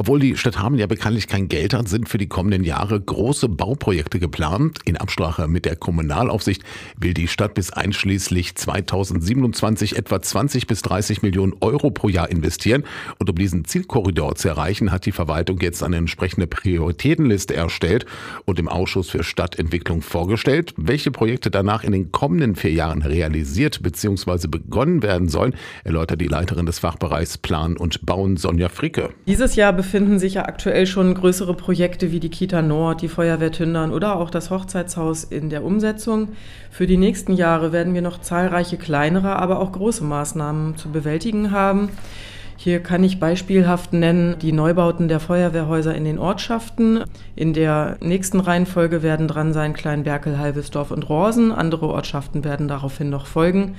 Obwohl die Stadt Hameln ja bekanntlich kein Geld hat, sind für die kommenden Jahre große Bauprojekte geplant. In Absprache mit der Kommunalaufsicht will die Stadt bis einschließlich 2027 etwa 20 bis 30 Millionen Euro pro Jahr investieren. Und um diesen Zielkorridor zu erreichen, hat die Verwaltung jetzt eine entsprechende Prioritätenliste erstellt und im Ausschuss für Stadtentwicklung vorgestellt. Welche Projekte danach in den kommenden vier Jahren realisiert bzw. begonnen werden sollen, erläutert die Leiterin des Fachbereichs Plan und Bauen Sonja Fricke. Dieses Jahr sich ja aktuell schon größere Projekte wie die Kita Nord, die Feuerwehr Tündern oder auch das Hochzeitshaus in der Umsetzung. Für die nächsten Jahre werden wir noch zahlreiche kleinere, aber auch große Maßnahmen zu bewältigen haben. Hier kann ich beispielhaft nennen die Neubauten der Feuerwehrhäuser in den Ortschaften. In der nächsten Reihenfolge werden dran sein Kleinberkel, Halvesdorf und Rosen. Andere Ortschaften werden daraufhin noch folgen.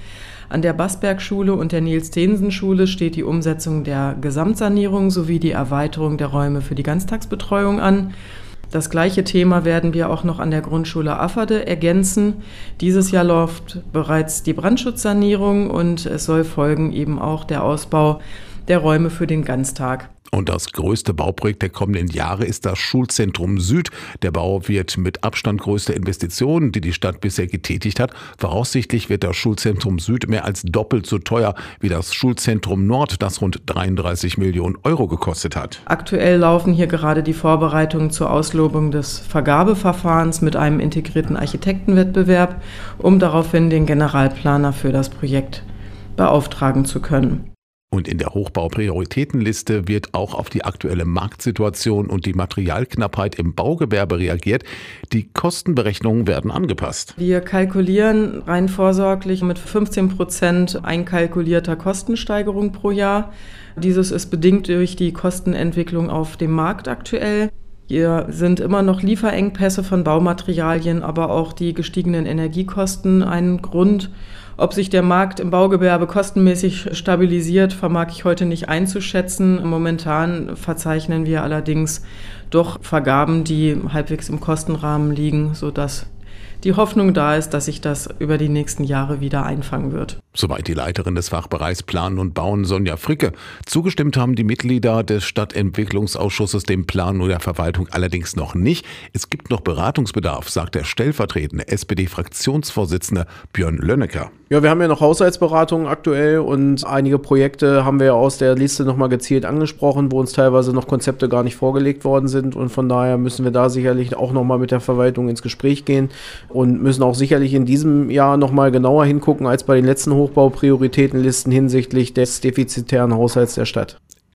An der Bassberg-Schule und der Nils-Tensen-Schule steht die Umsetzung der Gesamtsanierung sowie die Erweiterung der Räume für die Ganztagsbetreuung an. Das gleiche Thema werden wir auch noch an der Grundschule Afferde ergänzen. Dieses Jahr läuft bereits die Brandschutzsanierung und es soll folgen eben auch der Ausbau der Räume für den Ganztag. Und das größte Bauprojekt der kommenden Jahre ist das Schulzentrum Süd. Der Bau wird mit Abstand größte Investitionen, die die Stadt bisher getätigt hat. Voraussichtlich wird das Schulzentrum Süd mehr als doppelt so teuer wie das Schulzentrum Nord, das rund 33 Millionen Euro gekostet hat. Aktuell laufen hier gerade die Vorbereitungen zur Auslobung des Vergabeverfahrens mit einem integrierten Architektenwettbewerb, um daraufhin den Generalplaner für das Projekt beauftragen zu können. Und in der Hochbauprioritätenliste wird auch auf die aktuelle Marktsituation und die Materialknappheit im Baugewerbe reagiert. Die Kostenberechnungen werden angepasst. Wir kalkulieren rein vorsorglich mit 15 Prozent einkalkulierter Kostensteigerung pro Jahr. Dieses ist bedingt durch die Kostenentwicklung auf dem Markt aktuell. Hier sind immer noch Lieferengpässe von Baumaterialien, aber auch die gestiegenen Energiekosten ein Grund. Ob sich der Markt im Baugewerbe kostenmäßig stabilisiert, vermag ich heute nicht einzuschätzen. Momentan verzeichnen wir allerdings doch Vergaben, die halbwegs im Kostenrahmen liegen, sodass die Hoffnung da ist, dass sich das über die nächsten Jahre wieder einfangen wird. Soweit die Leiterin des Fachbereichs Planen und Bauen Sonja Fricke. Zugestimmt haben die Mitglieder des Stadtentwicklungsausschusses dem Plan und der Verwaltung allerdings noch nicht. Es gibt noch Beratungsbedarf, sagt der stellvertretende SPD-Fraktionsvorsitzende Björn Lönnecker. Ja, wir haben ja noch Haushaltsberatungen aktuell und einige Projekte haben wir aus der Liste nochmal gezielt angesprochen, wo uns teilweise noch Konzepte gar nicht vorgelegt worden sind und von daher müssen wir da sicherlich auch nochmal mit der Verwaltung ins Gespräch gehen und müssen auch sicherlich in diesem Jahr nochmal genauer hingucken als bei den letzten Hochbauprioritätenlisten hinsichtlich des defizitären Haushalts der Stadt.